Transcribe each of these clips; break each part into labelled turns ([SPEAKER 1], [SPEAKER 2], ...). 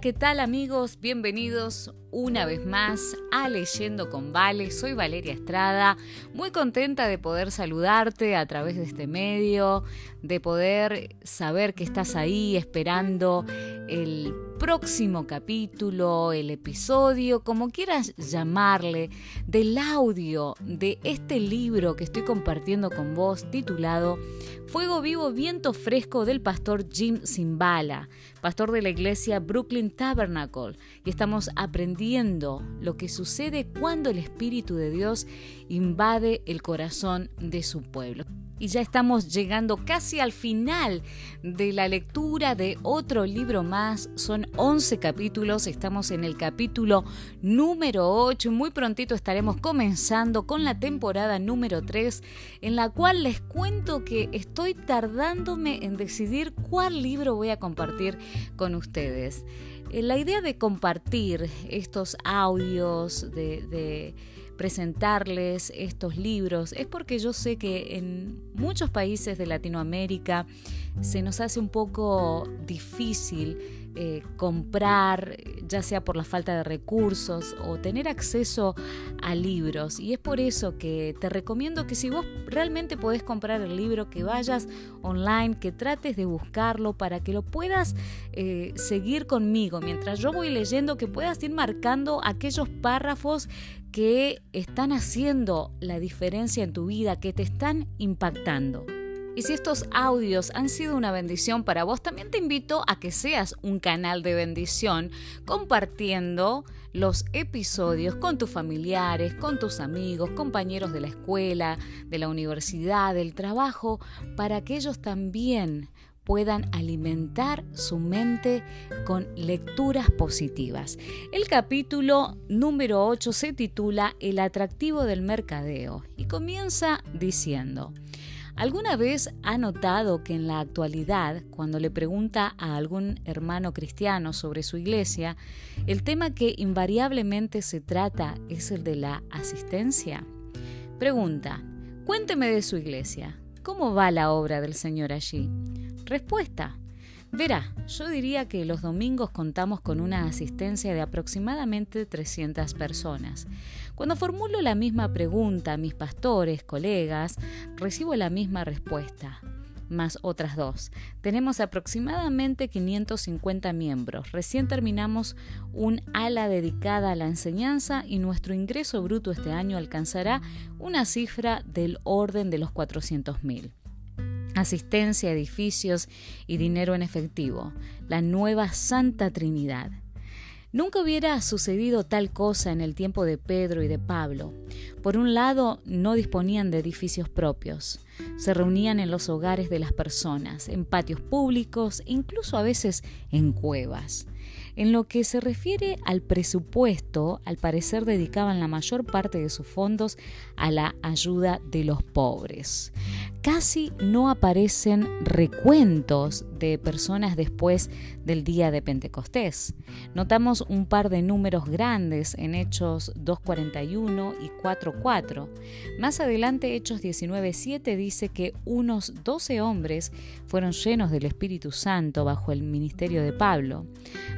[SPEAKER 1] ¿qué tal amigos? Bienvenidos una vez más a Leyendo con Vale. Soy Valeria Estrada, muy contenta de poder saludarte a través de este medio, de poder saber que estás ahí esperando el próximo capítulo, el episodio, como quieras llamarle, del audio de este libro que estoy compartiendo con vos titulado Fuego Vivo, Viento Fresco del pastor Jim Zimbala, pastor de la iglesia Brooklyn Tabernacle, y estamos aprendiendo lo que sucede cuando el Espíritu de Dios invade el corazón de su pueblo y ya estamos llegando casi al final de la lectura de otro libro más. Son 11 capítulos, estamos en el capítulo número 8 y muy prontito estaremos comenzando con la temporada número 3 en la cual les cuento que estoy tardándome en decidir cuál libro voy a compartir con ustedes. Eh, la idea de compartir estos audios de presentarles estos libros es porque yo sé que en muchos países de Latinoamérica se nos hace un poco difícil eh, comprar, ya sea por la falta de recursos o tener acceso a libros. Y es por eso que te recomiendo que si vos realmente podés comprar el libro, que vayas online, que trates de buscarlo para que lo puedas eh, seguir conmigo mientras yo voy leyendo, que puedas ir marcando aquellos párrafos que están haciendo la diferencia en tu vida, que te están impactando. Y si estos audios han sido una bendición para vos, también te invito a que seas un canal de bendición compartiendo los episodios con tus familiares, con tus amigos, compañeros de la escuela, de la universidad, del trabajo, para que ellos también puedan alimentar su mente con lecturas positivas. El capítulo número 8 se titula El atractivo del mercadeo y comienza diciendo, ¿Alguna vez ha notado que en la actualidad, cuando le pregunta a algún hermano cristiano sobre su iglesia, el tema que invariablemente se trata es el de la asistencia? Pregunta, cuénteme de su iglesia. ¿Cómo va la obra del Señor allí? Respuesta, Verá, yo diría que los domingos contamos con una asistencia de aproximadamente 300 personas. Cuando formulo la misma pregunta a mis pastores, colegas, recibo la misma respuesta, más otras dos. Tenemos aproximadamente 550 miembros. Recién terminamos un ala dedicada a la enseñanza y nuestro ingreso bruto este año alcanzará una cifra del orden de los 400.000 asistencia, edificios y dinero en efectivo, la nueva Santa Trinidad. Nunca hubiera sucedido tal cosa en el tiempo de Pedro y de Pablo. Por un lado, no disponían de edificios propios. Se reunían en los hogares de las personas, en patios públicos, incluso a veces en cuevas. En lo que se refiere al presupuesto, al parecer dedicaban la mayor parte de sus fondos a la ayuda de los pobres. Casi no aparecen recuentos de personas después del día de Pentecostés. Notamos un par de números grandes en Hechos 2.41 y 4.4. Más adelante Hechos 19.7 dice que unos 12 hombres fueron llenos del Espíritu Santo bajo el ministerio de Pablo.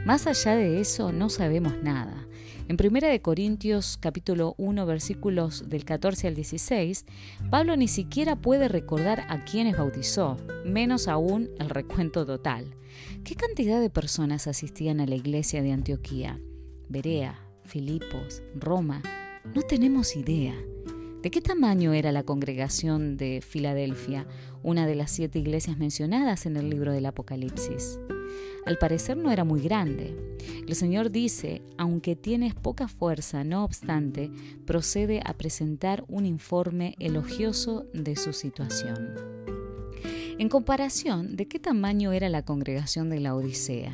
[SPEAKER 1] Más allá de eso no sabemos nada. En 1 Corintios capítulo 1 versículos del 14 al 16, Pablo ni siquiera puede recordar a quienes bautizó, menos aún el recuento total. ¿Qué cantidad de personas asistían a la iglesia de Antioquía? Berea, Filipos, Roma. No tenemos idea. ¿De qué tamaño era la congregación de Filadelfia, una de las siete iglesias mencionadas en el libro del Apocalipsis? Al parecer no era muy grande. El Señor dice, aunque tienes poca fuerza, no obstante, procede a presentar un informe elogioso de su situación. En comparación, ¿de qué tamaño era la congregación de la Odisea?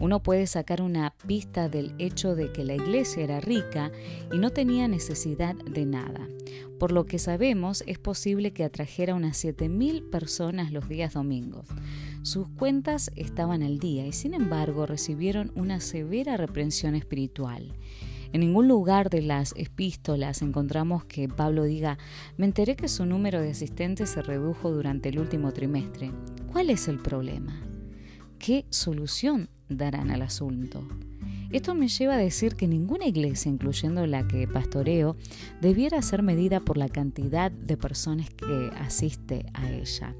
[SPEAKER 1] Uno puede sacar una pista del hecho de que la iglesia era rica y no tenía necesidad de nada. Por lo que sabemos, es posible que atrajera unas 7.000 personas los días domingos. Sus cuentas estaban al día y sin embargo recibieron una severa reprensión espiritual. En ningún lugar de las epístolas encontramos que Pablo diga, me enteré que su número de asistentes se redujo durante el último trimestre. ¿Cuál es el problema? ¿Qué solución darán al asunto. Esto me lleva a decir que ninguna iglesia, incluyendo la que pastoreo, debiera ser medida por la cantidad de personas que asiste a ella.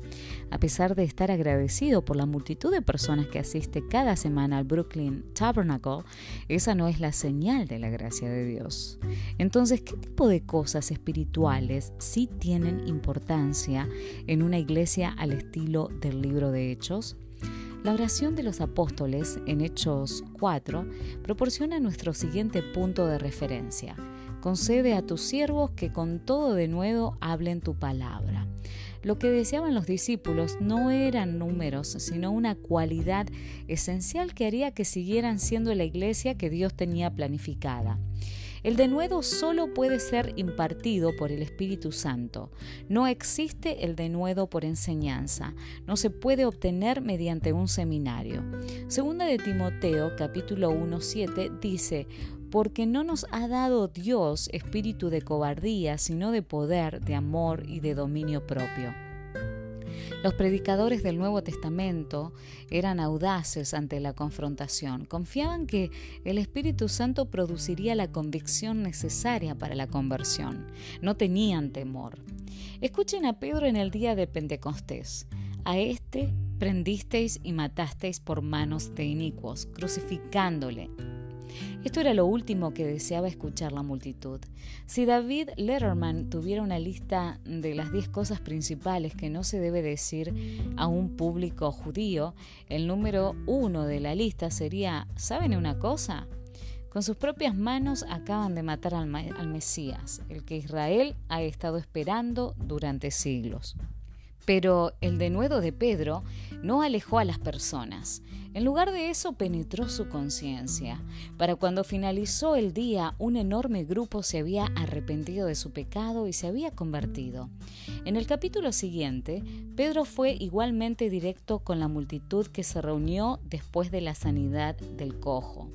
[SPEAKER 1] A pesar de estar agradecido por la multitud de personas que asiste cada semana al Brooklyn Tabernacle, esa no es la señal de la gracia de Dios. Entonces, ¿qué tipo de cosas espirituales sí tienen importancia en una iglesia al estilo del libro de Hechos? La oración de los apóstoles en Hechos 4 proporciona nuestro siguiente punto de referencia. Concede a tus siervos que con todo de nuevo hablen tu palabra. Lo que deseaban los discípulos no eran números, sino una cualidad esencial que haría que siguieran siendo la iglesia que Dios tenía planificada. El denuedo solo puede ser impartido por el Espíritu Santo. No existe el denuedo por enseñanza. No se puede obtener mediante un seminario. Segunda de Timoteo, capítulo 1.7, dice, porque no nos ha dado Dios espíritu de cobardía, sino de poder, de amor y de dominio propio. Los predicadores del Nuevo Testamento eran audaces ante la confrontación, confiaban que el Espíritu Santo produciría la convicción necesaria para la conversión, no tenían temor. Escuchen a Pedro en el día de Pentecostés. A este prendisteis y matasteis por manos de inicuos, crucificándole. Esto era lo último que deseaba escuchar la multitud. Si David Letterman tuviera una lista de las 10 cosas principales que no se debe decir a un público judío, el número uno de la lista sería, ¿saben una cosa? Con sus propias manos acaban de matar al, al Mesías, el que Israel ha estado esperando durante siglos. Pero el denuedo de Pedro no alejó a las personas. En lugar de eso penetró su conciencia. Para cuando finalizó el día, un enorme grupo se había arrepentido de su pecado y se había convertido. En el capítulo siguiente, Pedro fue igualmente directo con la multitud que se reunió después de la sanidad del cojo.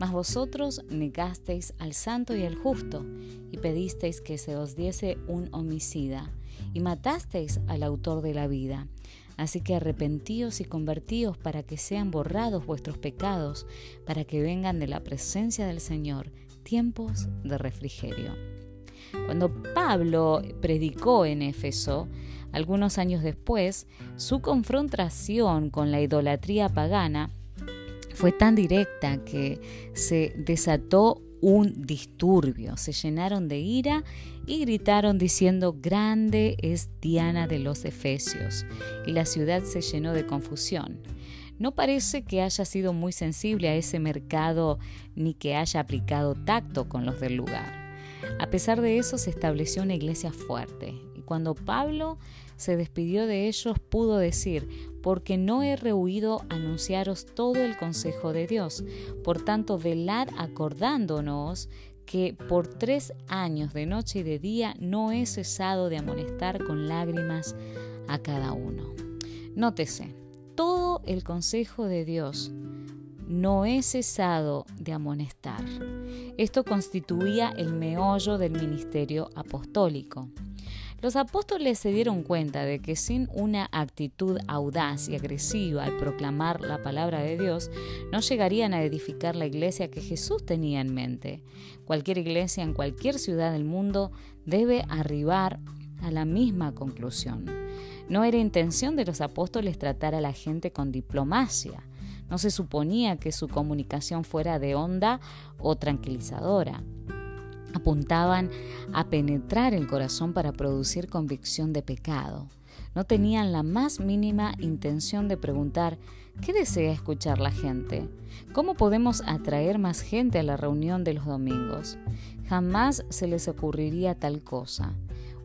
[SPEAKER 1] Mas vosotros negasteis al santo y al justo, y pedisteis que se os diese un homicida, y matasteis al autor de la vida. Así que arrepentíos y convertíos para que sean borrados vuestros pecados, para que vengan de la presencia del Señor tiempos de refrigerio. Cuando Pablo predicó en Éfeso, algunos años después, su confrontación con la idolatría pagana fue tan directa que se desató un disturbio. Se llenaron de ira y gritaron diciendo, Grande es Diana de los Efesios. Y la ciudad se llenó de confusión. No parece que haya sido muy sensible a ese mercado ni que haya aplicado tacto con los del lugar. A pesar de eso se estableció una iglesia fuerte y cuando Pablo se despidió de ellos, pudo decir, porque no he rehuido anunciaros todo el consejo de Dios. Por tanto, velad acordándonos que por tres años de noche y de día no he cesado de amonestar con lágrimas a cada uno. Nótese, todo el consejo de Dios no he cesado de amonestar. Esto constituía el meollo del ministerio apostólico. Los apóstoles se dieron cuenta de que sin una actitud audaz y agresiva al proclamar la palabra de Dios, no llegarían a edificar la iglesia que Jesús tenía en mente. Cualquier iglesia en cualquier ciudad del mundo debe arribar a la misma conclusión. No era intención de los apóstoles tratar a la gente con diplomacia. No se suponía que su comunicación fuera de onda o tranquilizadora apuntaban a penetrar el corazón para producir convicción de pecado. No tenían la más mínima intención de preguntar ¿qué desea escuchar la gente? ¿Cómo podemos atraer más gente a la reunión de los domingos? Jamás se les ocurriría tal cosa.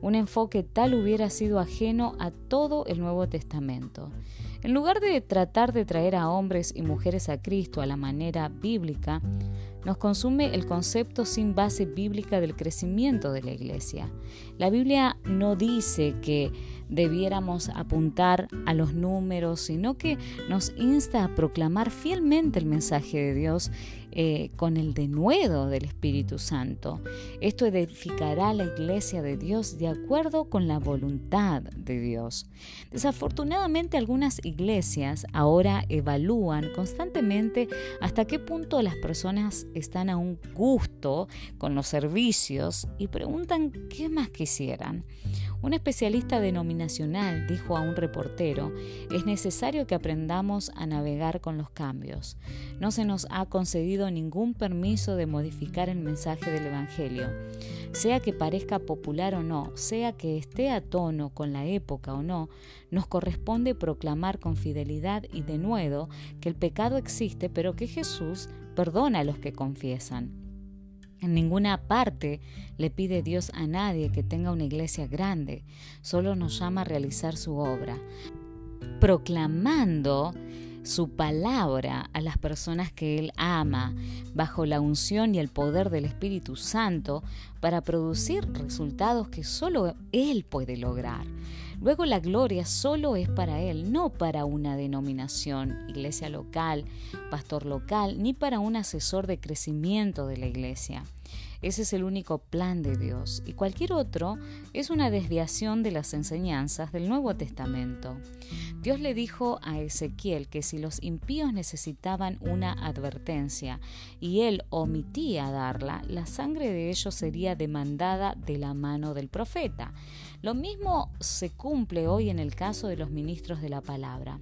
[SPEAKER 1] Un enfoque tal hubiera sido ajeno a todo el Nuevo Testamento. En lugar de tratar de traer a hombres y mujeres a Cristo a la manera bíblica, nos consume el concepto sin base bíblica del crecimiento de la iglesia. La Biblia no dice que debiéramos apuntar a los números, sino que nos insta a proclamar fielmente el mensaje de Dios eh, con el denuedo del Espíritu Santo. Esto edificará la iglesia de Dios de acuerdo con la voluntad de Dios. Desafortunadamente algunas iglesias ahora evalúan constantemente hasta qué punto las personas están a un gusto con los servicios y preguntan qué más quisieran. Un especialista denominacional dijo a un reportero, es necesario que aprendamos a navegar con los cambios. No se nos ha concedido ningún permiso de modificar el mensaje del Evangelio. Sea que parezca popular o no, sea que esté a tono con la época o no, nos corresponde proclamar con fidelidad y denuedo que el pecado existe, pero que Jesús perdona a los que confiesan. En ninguna parte le pide Dios a nadie que tenga una iglesia grande, solo nos llama a realizar su obra, proclamando su palabra a las personas que Él ama, bajo la unción y el poder del Espíritu Santo, para producir resultados que solo Él puede lograr. Luego la gloria solo es para Él, no para una denominación, iglesia local, pastor local, ni para un asesor de crecimiento de la iglesia. Ese es el único plan de Dios y cualquier otro es una desviación de las enseñanzas del Nuevo Testamento. Dios le dijo a Ezequiel que si los impíos necesitaban una advertencia y él omitía darla, la sangre de ellos sería demandada de la mano del profeta. Lo mismo se cumple hoy en el caso de los ministros de la palabra.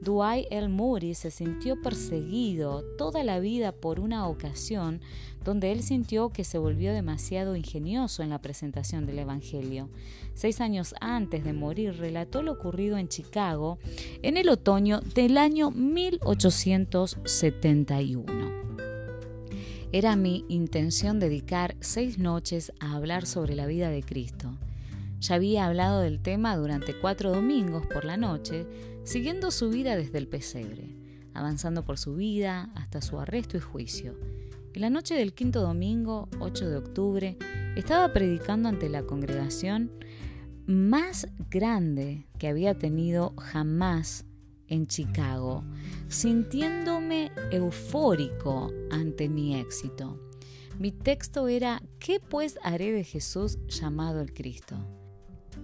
[SPEAKER 1] Dwight el Moody se sintió perseguido toda la vida por una ocasión donde él sintió que se volvió demasiado ingenioso en la presentación del Evangelio. Seis años antes de morir relató lo ocurrido en Chicago en el otoño del año 1871. Era mi intención dedicar seis noches a hablar sobre la vida de Cristo. Ya había hablado del tema durante cuatro domingos por la noche, siguiendo su vida desde el pesebre, avanzando por su vida hasta su arresto y juicio. En la noche del quinto domingo, 8 de octubre, estaba predicando ante la congregación más grande que había tenido jamás en Chicago, sintiéndome eufórico ante mi éxito. Mi texto era, ¿qué pues haré de Jesús llamado el Cristo?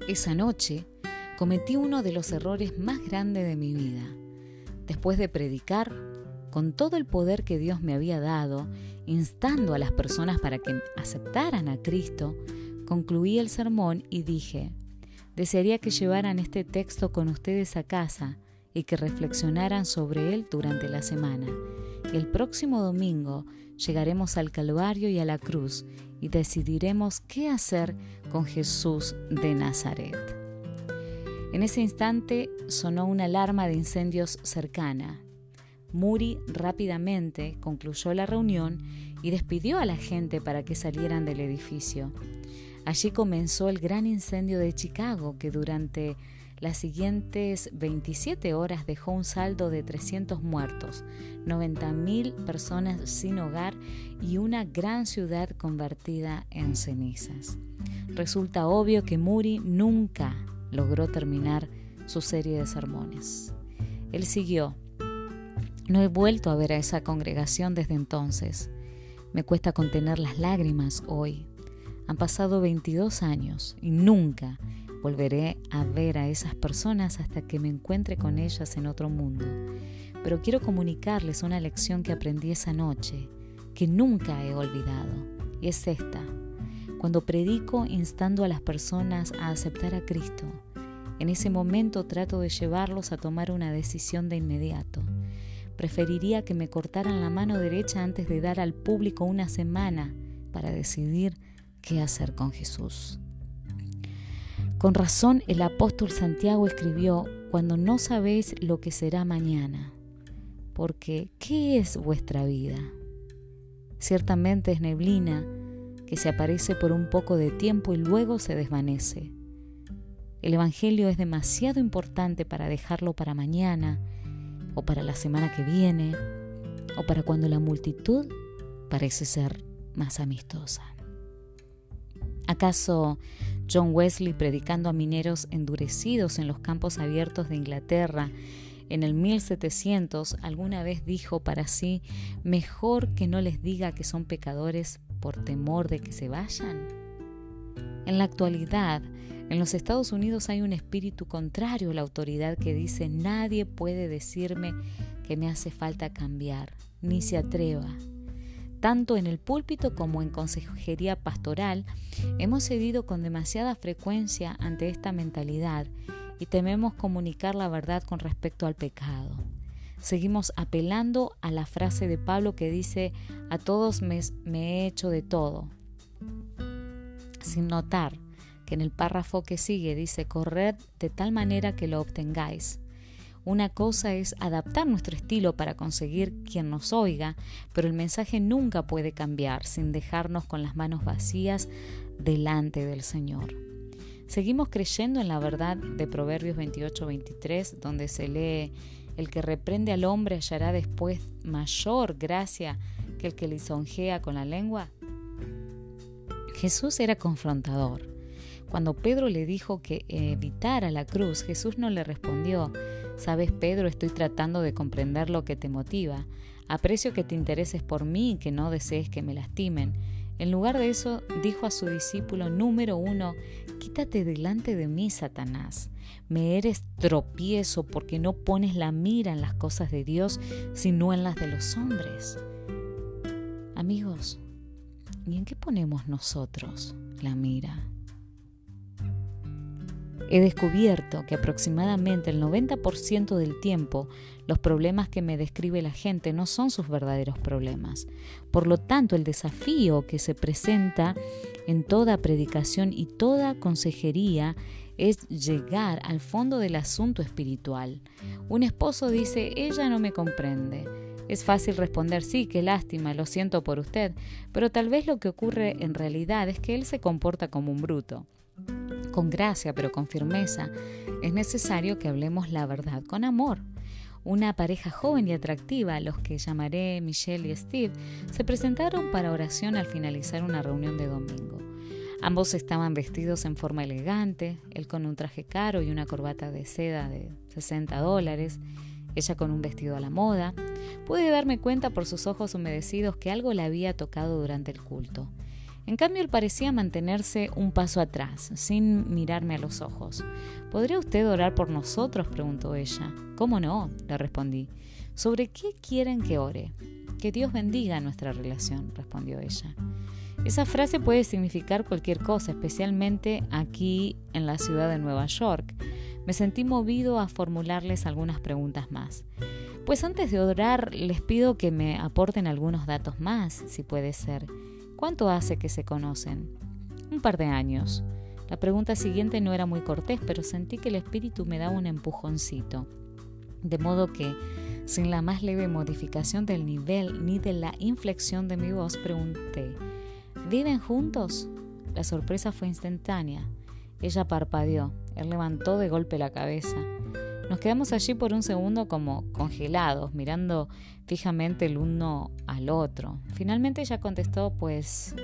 [SPEAKER 1] Esa noche cometí uno de los errores más grandes de mi vida. Después de predicar, con todo el poder que Dios me había dado, instando a las personas para que aceptaran a Cristo, concluí el sermón y dije, desearía que llevaran este texto con ustedes a casa y que reflexionaran sobre él durante la semana. El próximo domingo llegaremos al Calvario y a la cruz y decidiremos qué hacer con Jesús de Nazaret. En ese instante sonó una alarma de incendios cercana. Muri rápidamente concluyó la reunión y despidió a la gente para que salieran del edificio. Allí comenzó el gran incendio de Chicago que durante las siguientes 27 horas dejó un saldo de 300 muertos, 90.000 personas sin hogar y una gran ciudad convertida en cenizas. Resulta obvio que Muri nunca logró terminar su serie de sermones. Él siguió. No he vuelto a ver a esa congregación desde entonces. Me cuesta contener las lágrimas hoy. Han pasado 22 años y nunca volveré a ver a esas personas hasta que me encuentre con ellas en otro mundo. Pero quiero comunicarles una lección que aprendí esa noche, que nunca he olvidado, y es esta. Cuando predico instando a las personas a aceptar a Cristo, en ese momento trato de llevarlos a tomar una decisión de inmediato. Preferiría que me cortaran la mano derecha antes de dar al público una semana para decidir qué hacer con Jesús. Con razón el apóstol Santiago escribió, cuando no sabéis lo que será mañana, porque ¿qué es vuestra vida? Ciertamente es neblina que se aparece por un poco de tiempo y luego se desvanece. El Evangelio es demasiado importante para dejarlo para mañana o para la semana que viene o para cuando la multitud parece ser más amistosa. ¿Acaso John Wesley predicando a mineros endurecidos en los campos abiertos de Inglaterra en el 1700 alguna vez dijo para sí, mejor que no les diga que son pecadores por temor de que se vayan. En la actualidad, en los Estados Unidos hay un espíritu contrario a la autoridad que dice nadie puede decirme que me hace falta cambiar, ni se atreva. Tanto en el púlpito como en consejería pastoral, hemos cedido con demasiada frecuencia ante esta mentalidad y tememos comunicar la verdad con respecto al pecado. Seguimos apelando a la frase de Pablo que dice, a todos me, he hecho de todo, sin notar que en el párrafo que sigue dice, corred de tal manera que lo obtengáis. Una cosa es adaptar nuestro estilo para conseguir quien nos oiga, pero el mensaje nunca puede cambiar sin dejarnos con las manos vacías delante del Señor. Seguimos creyendo en la verdad de Proverbios 28-23, donde se lee, el que reprende al hombre hallará después mayor gracia que el que lisonjea con la lengua. Jesús era confrontador. Cuando Pedro le dijo que evitara la cruz, Jesús no le respondió, Sabes, Pedro, estoy tratando de comprender lo que te motiva. Aprecio que te intereses por mí y que no desees que me lastimen. En lugar de eso, dijo a su discípulo número uno, Quítate delante de mí, Satanás. Me eres tropiezo porque no pones la mira en las cosas de Dios, sino en las de los hombres. Amigos, ¿y en qué ponemos nosotros la mira? He descubierto que aproximadamente el 90% del tiempo los problemas que me describe la gente no son sus verdaderos problemas. Por lo tanto, el desafío que se presenta en toda predicación y toda consejería es llegar al fondo del asunto espiritual. Un esposo dice, ella no me comprende. Es fácil responder, sí, qué lástima, lo siento por usted, pero tal vez lo que ocurre en realidad es que él se comporta como un bruto con gracia pero con firmeza, es necesario que hablemos la verdad con amor. Una pareja joven y atractiva, los que llamaré Michelle y Steve, se presentaron para oración al finalizar una reunión de domingo. Ambos estaban vestidos en forma elegante, él con un traje caro y una corbata de seda de 60 dólares, ella con un vestido a la moda. Pude darme cuenta por sus ojos humedecidos que algo le había tocado durante el culto. En cambio, él parecía mantenerse un paso atrás, sin mirarme a los ojos. ¿Podría usted orar por nosotros? preguntó ella. ¿Cómo no? le respondí. ¿Sobre qué quieren que ore? Que Dios bendiga nuestra relación, respondió ella. Esa frase puede significar cualquier cosa, especialmente aquí en la ciudad de Nueva York. Me sentí movido a formularles algunas preguntas más. Pues antes de orar les pido que me aporten algunos datos más, si puede ser. ¿Cuánto hace que se conocen? Un par de años. La pregunta siguiente no era muy cortés, pero sentí que el espíritu me daba un empujoncito. De modo que, sin la más leve modificación del nivel ni de la inflexión de mi voz, pregunté, ¿viven juntos? La sorpresa fue instantánea. Ella parpadeó. Él levantó de golpe la cabeza. Nos quedamos allí por un segundo como congelados, mirando fijamente el uno al otro. Finalmente ella contestó, pues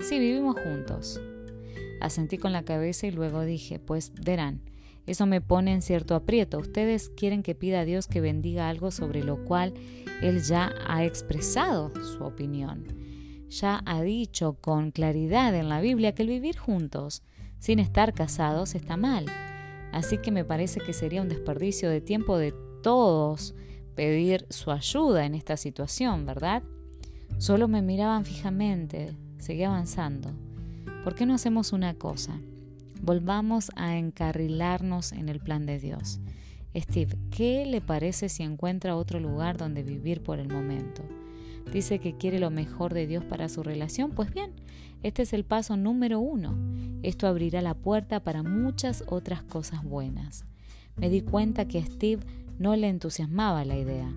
[SPEAKER 1] sí, vivimos juntos. Asentí con la cabeza y luego dije, pues verán, eso me pone en cierto aprieto. Ustedes quieren que pida a Dios que bendiga algo sobre lo cual Él ya ha expresado su opinión. Ya ha dicho con claridad en la Biblia que el vivir juntos, sin estar casados, está mal. Así que me parece que sería un desperdicio de tiempo de todos pedir su ayuda en esta situación, ¿verdad? Solo me miraban fijamente, seguí avanzando. ¿Por qué no hacemos una cosa? Volvamos a encarrilarnos en el plan de Dios. Steve, ¿qué le parece si encuentra otro lugar donde vivir por el momento? Dice que quiere lo mejor de Dios para su relación. Pues bien, este es el paso número uno. Esto abrirá la puerta para muchas otras cosas buenas. Me di cuenta que a Steve no le entusiasmaba la idea.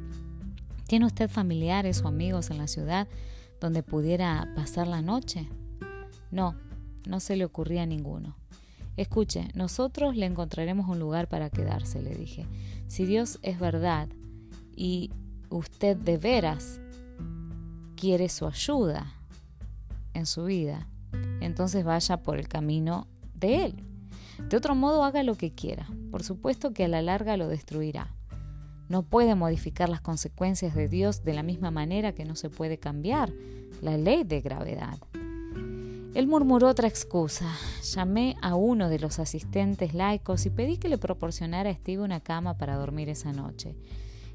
[SPEAKER 1] ¿Tiene usted familiares o amigos en la ciudad donde pudiera pasar la noche? No, no se le ocurría a ninguno. Escuche, nosotros le encontraremos un lugar para quedarse, le dije. Si Dios es verdad y usted de veras quiere su ayuda en su vida, entonces vaya por el camino de Él. De otro modo, haga lo que quiera. Por supuesto que a la larga lo destruirá. No puede modificar las consecuencias de Dios de la misma manera que no se puede cambiar la ley de gravedad. Él murmuró otra excusa. Llamé a uno de los asistentes laicos y pedí que le proporcionara a Steve una cama para dormir esa noche.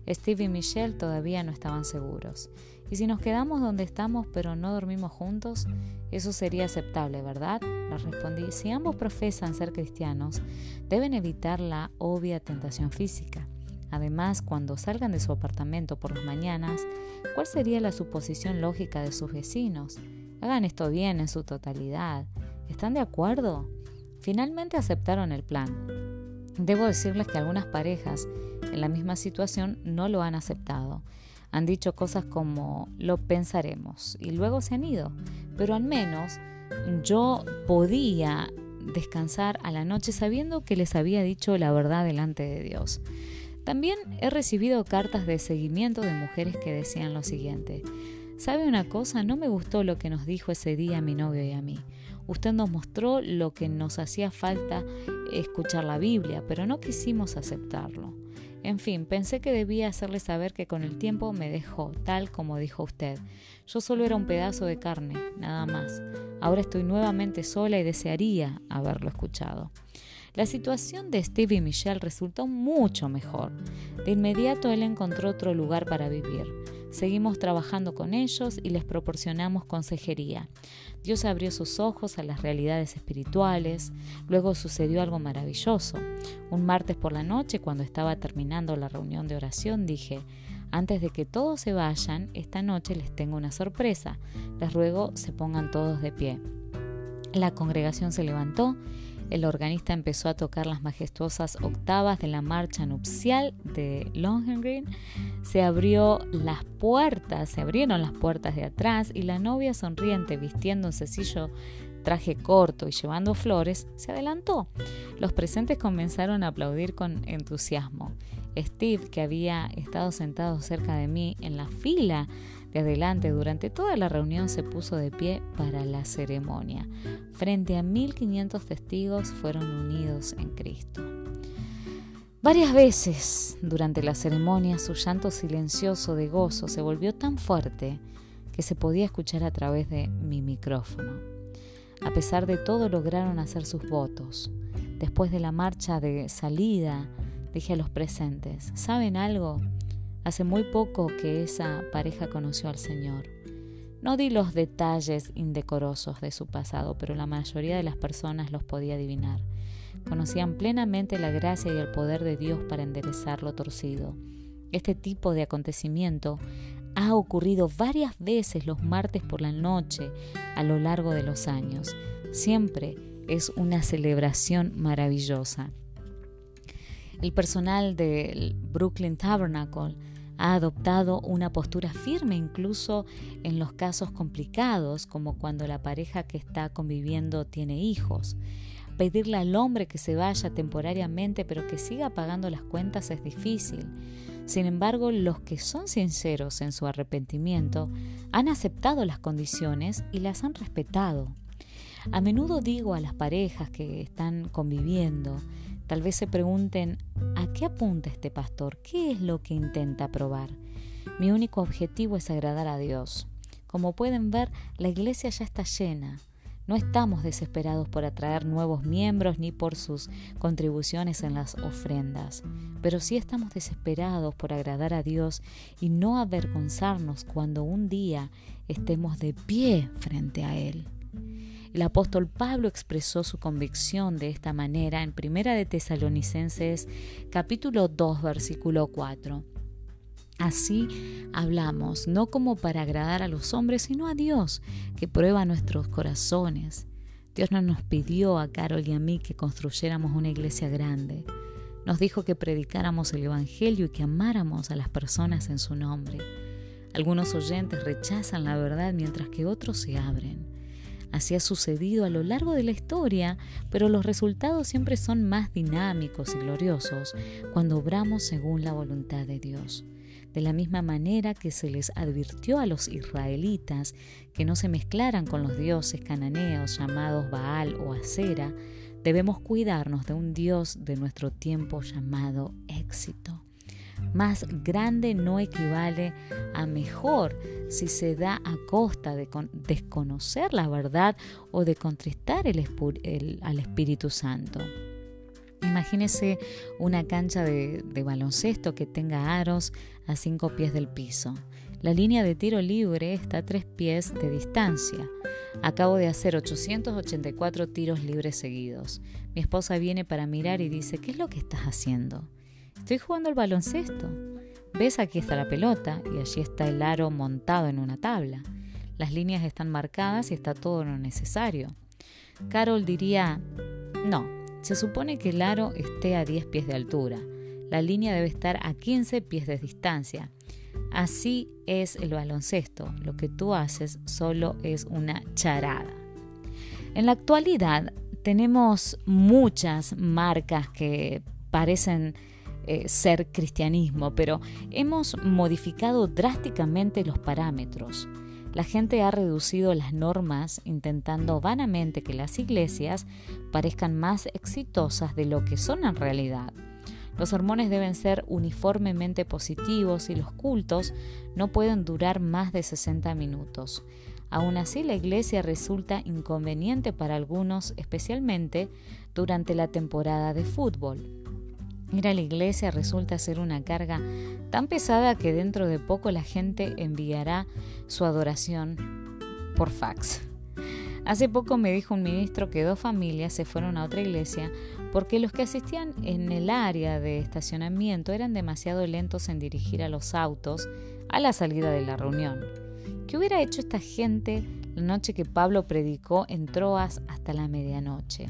[SPEAKER 1] Steve y Michelle todavía no estaban seguros. ¿Y si nos quedamos donde estamos pero no dormimos juntos? Eso sería aceptable, ¿verdad? Les respondí. Si ambos profesan ser cristianos, deben evitar la obvia tentación física. Además, cuando salgan de su apartamento por las mañanas, ¿cuál sería la suposición lógica de sus vecinos? Hagan esto bien en su totalidad. ¿Están de acuerdo? Finalmente aceptaron el plan. Debo decirles que algunas parejas en la misma situación no lo han aceptado. Han dicho cosas como lo pensaremos y luego se han ido. Pero al menos yo podía descansar a la noche sabiendo que les había dicho la verdad delante de Dios. También he recibido cartas de seguimiento de mujeres que decían lo siguiente. ¿Sabe una cosa? No me gustó lo que nos dijo ese día mi novio y a mí. Usted nos mostró lo que nos hacía falta escuchar la Biblia, pero no quisimos aceptarlo. En fin, pensé que debía hacerle saber que con el tiempo me dejó, tal como dijo usted. Yo solo era un pedazo de carne, nada más. Ahora estoy nuevamente sola y desearía haberlo escuchado. La situación de Steve y Michelle resultó mucho mejor. De inmediato él encontró otro lugar para vivir. Seguimos trabajando con ellos y les proporcionamos consejería. Dios abrió sus ojos a las realidades espirituales. Luego sucedió algo maravilloso. Un martes por la noche, cuando estaba terminando la reunión de oración, dije, antes de que todos se vayan, esta noche les tengo una sorpresa. Les ruego se pongan todos de pie. La congregación se levantó el organista empezó a tocar las majestuosas octavas de la marcha nupcial de Lohengrin. Se abrió las puertas, se abrieron las puertas de atrás y la novia sonriente, vistiendo un sencillo traje corto y llevando flores, se adelantó. Los presentes comenzaron a aplaudir con entusiasmo. Steve, que había estado sentado cerca de mí en la fila de adelante durante toda la reunión, se puso de pie para la ceremonia. Frente a 1500 testigos fueron unidos en Cristo. Varias veces durante la ceremonia su llanto silencioso de gozo se volvió tan fuerte que se podía escuchar a través de mi micrófono. A pesar de todo lograron hacer sus votos. Después de la marcha de salida, dije a los presentes, ¿saben algo? Hace muy poco que esa pareja conoció al Señor. No di los detalles indecorosos de su pasado, pero la mayoría de las personas los podía adivinar. Conocían plenamente la gracia y el poder de Dios para enderezar lo torcido. Este tipo de acontecimiento ha ocurrido varias veces los martes por la noche a lo largo de los años. Siempre es una celebración maravillosa. El personal del Brooklyn Tabernacle ha adoptado una postura firme incluso en los casos complicados, como cuando la pareja que está conviviendo tiene hijos. Pedirle al hombre que se vaya temporariamente pero que siga pagando las cuentas es difícil. Sin embargo, los que son sinceros en su arrepentimiento han aceptado las condiciones y las han respetado. A menudo digo a las parejas que están conviviendo, Tal vez se pregunten, ¿a qué apunta este pastor? ¿Qué es lo que intenta probar? Mi único objetivo es agradar a Dios. Como pueden ver, la iglesia ya está llena. No estamos desesperados por atraer nuevos miembros ni por sus contribuciones en las ofrendas, pero sí estamos desesperados por agradar a Dios y no avergonzarnos cuando un día estemos de pie frente a Él. El apóstol Pablo expresó su convicción de esta manera en Primera de Tesalonicenses capítulo 2 versículo 4. Así hablamos, no como para agradar a los hombres, sino a Dios, que prueba nuestros corazones. Dios no nos pidió a Carol y a mí que construyéramos una iglesia grande. Nos dijo que predicáramos el Evangelio y que amáramos a las personas en su nombre. Algunos oyentes rechazan la verdad mientras que otros se abren. Así ha sucedido a lo largo de la historia, pero los resultados siempre son más dinámicos y gloriosos cuando obramos según la voluntad de Dios. De la misma manera que se les advirtió a los israelitas que no se mezclaran con los dioses cananeos llamados Baal o Acera, Debemos cuidarnos de un Dios de nuestro tiempo llamado éxito. Más grande no equivale a mejor si se da a costa de desconocer la verdad o de contristar al Espíritu Santo. Imagínese una cancha de, baloncesto que tenga aros a cinco pies del piso. La línea de tiro libre está a tres pies de distancia. Acabo de hacer 884 tiros libres seguidos. Mi esposa viene para mirar y dice, ¿qué es lo que estás haciendo? Estoy jugando al baloncesto. Ves, aquí está la pelota y allí está el aro montado en una tabla. Las líneas están marcadas y está todo lo necesario. Carol diría, no, se supone que el aro esté a 10 pies de altura. La línea debe estar a 15 pies de distancia. Así es el baloncesto. Lo que tú haces solo es una charada. En la actualidad tenemos muchas marcas que parecen eh, ser cristianismo, pero hemos modificado drásticamente los parámetros. La gente ha reducido las normas intentando vanamente que las iglesias parezcan más exitosas de lo que son en realidad. Los sermones deben ser uniformemente positivos y los cultos no pueden durar más de 60 minutos. Aún así, la iglesia resulta inconveniente para algunos, especialmente durante la temporada de fútbol. Ir a la iglesia resulta ser una carga tan pesada que dentro de poco la gente enviará su adoración por fax. Hace poco me dijo un ministro que dos familias se fueron a otra iglesia porque los que asistían en el área de estacionamiento eran demasiado lentos en dirigir a los autos a la salida de la reunión. ¿Qué hubiera hecho esta gente la noche que Pablo predicó en Troas hasta la medianoche?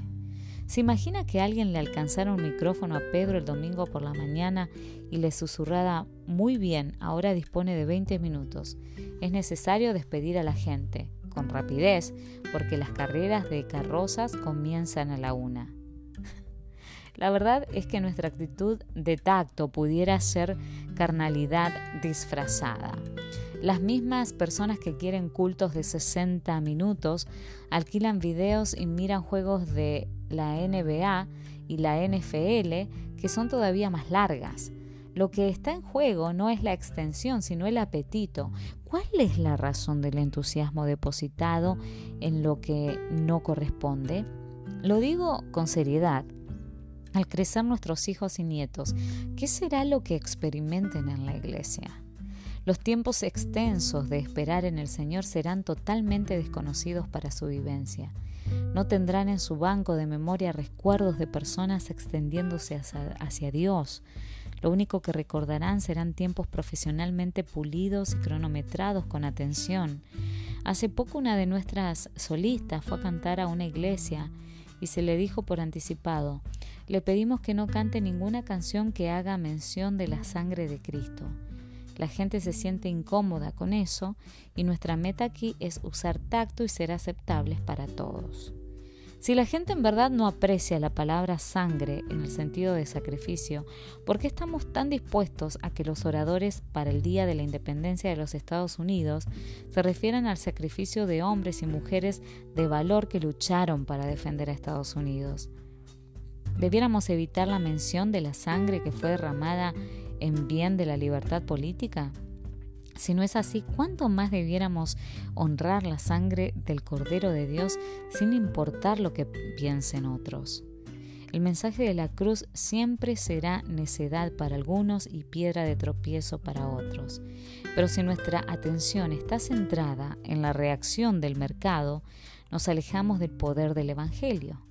[SPEAKER 1] ¿Se imagina que alguien le alcanzara un micrófono a Pedro el domingo por la mañana y le susurrara, muy bien, ahora dispone de 20 minutos. Es necesario despedir a la gente, con rapidez, porque las carreras de carrozas comienzan a la una. La verdad es que nuestra actitud de tacto pudiera ser carnalidad disfrazada. Las mismas personas que quieren cultos de 60 minutos alquilan videos y miran juegos de la NBA y la NFL que son todavía más largas. Lo que está en juego no es la extensión, sino el apetito. ¿Cuál es la razón del entusiasmo depositado en lo que no corresponde? Lo digo con seriedad. Al crecer nuestros hijos y nietos, ¿qué será lo que experimenten en la iglesia? Los tiempos extensos de esperar en el Señor serán totalmente desconocidos para su vivencia. No tendrán en su banco de memoria recuerdos de personas extendiéndose hacia, Dios. Lo único que recordarán serán tiempos profesionalmente pulidos y cronometrados con atención. Hace poco una de nuestras solistas fue a cantar a una iglesia y se le dijo por anticipado, le pedimos que no cante ninguna canción que haga mención de la sangre de Cristo. La gente se siente incómoda con eso y nuestra meta aquí es usar tacto y ser aceptables para todos. Si la gente en verdad no aprecia la palabra sangre en el sentido de sacrificio, ¿por qué estamos tan dispuestos a que los oradores para el Día de la Independencia de los Estados Unidos se refieran al sacrificio de hombres y mujeres de valor que lucharon para defender a Estados Unidos? ¿Debiéramos evitar la mención de la sangre que fue derramada en bien de la libertad política? Si no es así, ¿cuánto más debiéramos honrar la sangre del Cordero de Dios sin importar lo que piensen otros? El mensaje de la cruz siempre será necedad para algunos y piedra de tropiezo para otros. Pero si nuestra atención está centrada en la reacción del mercado, nos alejamos del poder del Evangelio.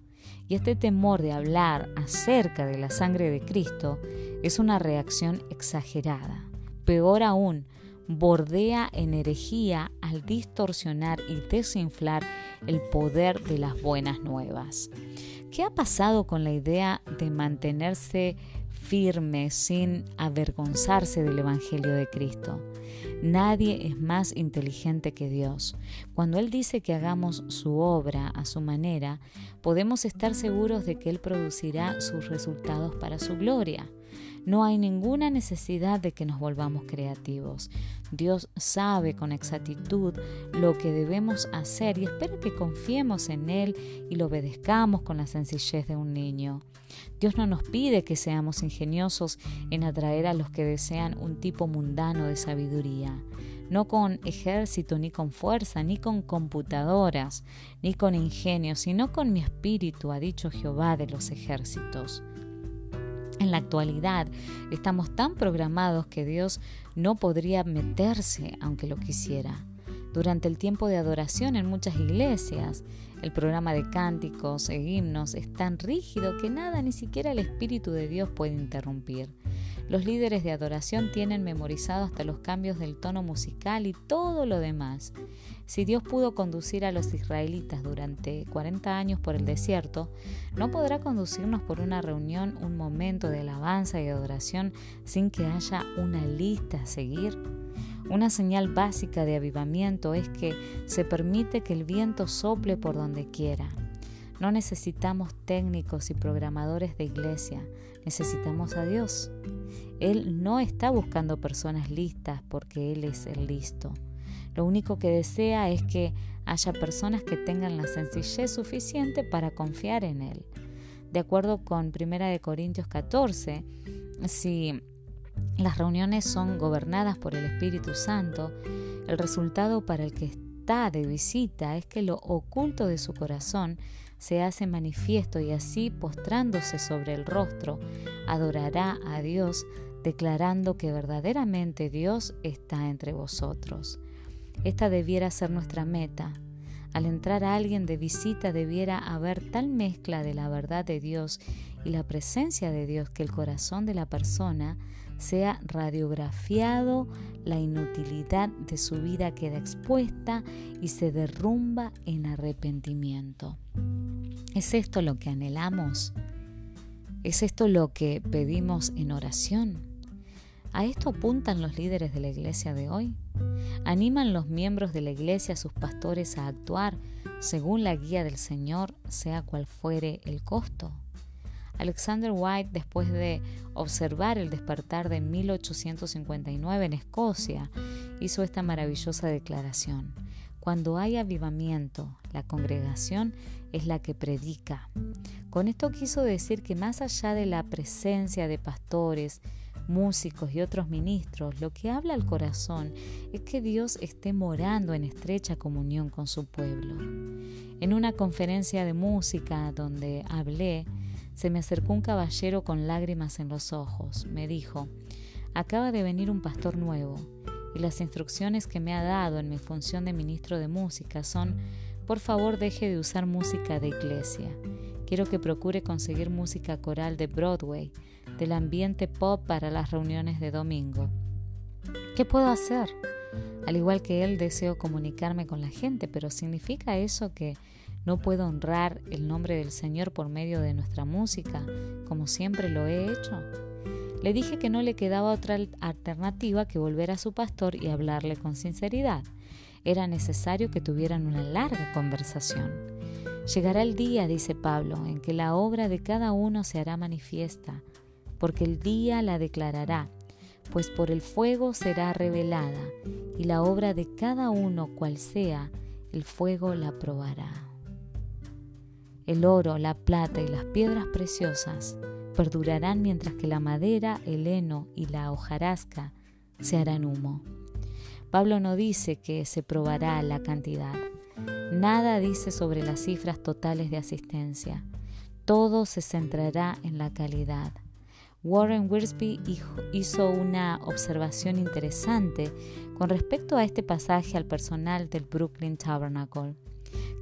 [SPEAKER 1] Y este temor de hablar acerca de la sangre de Cristo es una reacción exagerada. Peor aún, bordea en herejía al distorsionar y desinflar el poder de las buenas nuevas. ¿Qué ha pasado con la idea de mantenerse firme sin avergonzarse del Evangelio de Cristo? Nadie es más inteligente que Dios. Cuando Él dice que hagamos su obra a su manera, podemos estar seguros de que Él producirá sus resultados para su gloria. No hay ninguna necesidad de que nos volvamos creativos. Dios sabe con exactitud lo que debemos hacer y espera que confiemos en Él y lo obedezcamos con la sencillez de un niño. Dios no nos pide que seamos ingeniosos en atraer a los que desean un tipo mundano de sabiduría no con ejército, ni con fuerza, ni con computadoras, ni con ingenio, sino con mi espíritu, ha dicho Jehová de los ejércitos. En la actualidad estamos tan programados que Dios no podría meterse aunque lo quisiera. Durante el tiempo de adoración en muchas iglesias, el programa de cánticos e himnos es tan rígido que nada, ni siquiera el Espíritu de Dios puede interrumpir. Los líderes de adoración tienen memorizado hasta los cambios del tono musical y todo lo demás. Si Dios pudo conducir a los israelitas durante 40 años por el desierto, ¿no podrá conducirnos por una reunión, un momento de alabanza y adoración sin que haya una lista a seguir? Una señal básica de avivamiento es que se permite que el viento sople por donde quiera. No necesitamos técnicos y programadores de iglesia, necesitamos a Dios. Él no está buscando personas listas porque Él es el listo. Lo único que desea es que haya personas que tengan la sencillez suficiente para confiar en Él. De acuerdo con 1 Corintios 14, si las reuniones son gobernadas por el Espíritu Santo, el resultado para el que está de visita es que lo oculto de su corazón se hace manifiesto y así postrándose sobre el rostro, adorará a Dios, declarando que verdaderamente Dios está entre vosotros. Esta debiera ser nuestra meta. Al entrar a alguien de visita debiera haber tal mezcla de la verdad de Dios y la presencia de Dios que el corazón de la persona sea radiografiado, la inutilidad de su vida queda expuesta y se derrumba en arrepentimiento. ¿Es esto lo que anhelamos? ¿Es esto lo que pedimos en oración? ¿A esto apuntan los líderes de la iglesia de hoy? ¿Animan los miembros de la iglesia a sus pastores a actuar según la guía del Señor, sea cual fuere el costo? Alexander White, después de observar el despertar de 1859 en Escocia, hizo esta maravillosa declaración. Cuando hay avivamiento, la congregación es la que predica. Con esto quiso decir que más allá de la presencia de pastores, músicos y otros ministros, lo que habla al corazón es que Dios esté morando en estrecha comunión con su pueblo. En una conferencia de música donde hablé, se me acercó un caballero con lágrimas en los ojos. Me dijo, acaba de venir un pastor nuevo y las instrucciones que me ha dado en mi función de ministro de música son, por favor deje de usar música de iglesia. Quiero que procure conseguir música coral de Broadway, del ambiente pop para las reuniones de domingo. ¿Qué puedo hacer? Al igual que él deseo comunicarme con la gente, pero ¿significa eso que no puedo honrar el nombre del Señor por medio de nuestra música, como siempre lo he hecho. Le dije que no le quedaba otra alternativa que volver a su pastor y hablarle con sinceridad. Era necesario que tuvieran una larga conversación. Llegará el día, dice Pablo, en que la obra de cada uno se hará manifiesta, porque el día la declarará, pues por el fuego será revelada, y la obra de cada uno cual sea, el fuego la probará. El oro, la plata y las piedras preciosas perdurarán mientras que la madera, el heno y la hojarasca se harán humo. Pablo no dice que se probará la cantidad. Nada dice sobre las cifras totales de asistencia. Todo se centrará en la calidad. Warren Wiersbe hizo una observación interesante con respecto a este pasaje al personal del Brooklyn Tabernacle.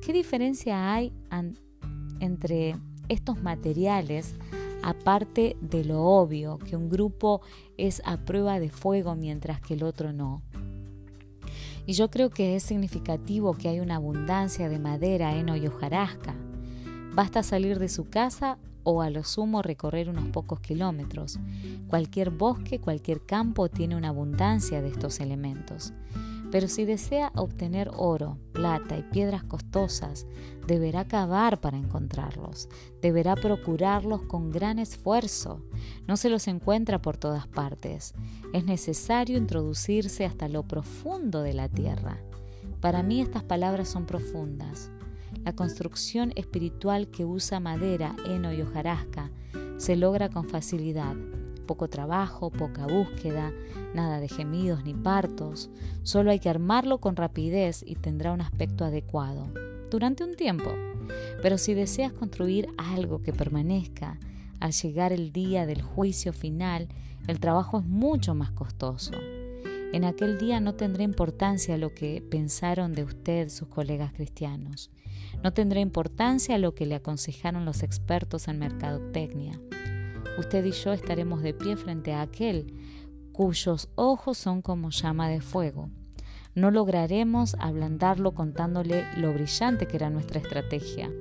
[SPEAKER 1] ¿Qué diferencia hay entre estos materiales, aparte de lo obvio, que un grupo es a prueba de fuego mientras que el otro no. Y yo creo que es significativo que hay una abundancia de madera, heno y hojarasca. Basta salir de su casa o a lo sumo recorrer unos pocos kilómetros. Cualquier bosque, cualquier campo tiene una abundancia de estos elementos. Pero si desea obtener oro, plata y piedras costosas, deberá cavar para encontrarlos, deberá procurarlos con gran esfuerzo. No se los encuentra por todas partes. Es necesario introducirse hasta lo profundo de la tierra. Para mí estas palabras son profundas. La construcción espiritual que usa madera, heno y hojarasca se logra con facilidad. Poco trabajo, poca búsqueda, nada de gemidos ni partos. Solo hay que armarlo con rapidez y tendrá un aspecto adecuado. Durante un tiempo. Pero si deseas construir algo que permanezca, al llegar el día del juicio final, el trabajo es mucho más costoso. En aquel día no tendrá importancia lo que pensaron de usted sus colegas cristianos. No tendrá importancia lo que le aconsejaron los expertos en mercadotecnia. Usted y yo estaremos de pie frente a aquel cuyos ojos son como llama de fuego. No lograremos ablandarlo contándole lo brillante que era nuestra estrategia.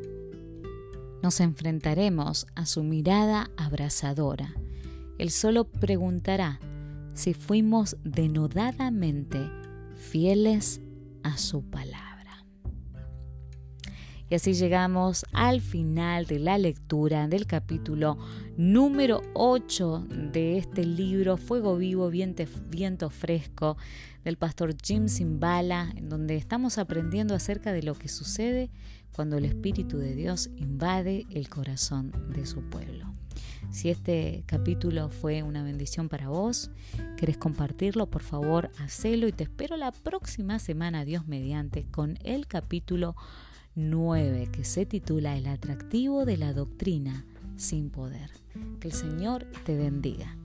[SPEAKER 1] Nos enfrentaremos a su mirada abrasadora. Él solo preguntará si fuimos denodadamente fieles a su palabra. Y así llegamos al final de la lectura del capítulo número 8 de este libro, Fuego Vivo, Viento, Fresco, del pastor Jim Simbala, en donde estamos aprendiendo acerca de lo que sucede cuando el Espíritu de Dios invade el corazón de su pueblo. Si este capítulo fue una bendición para vos, querés compartirlo, por favor, hacelo y te espero la próxima semana, Dios mediante, con el capítulo 9 que se titula El atractivo de la doctrina sin poder. Que el Señor te bendiga.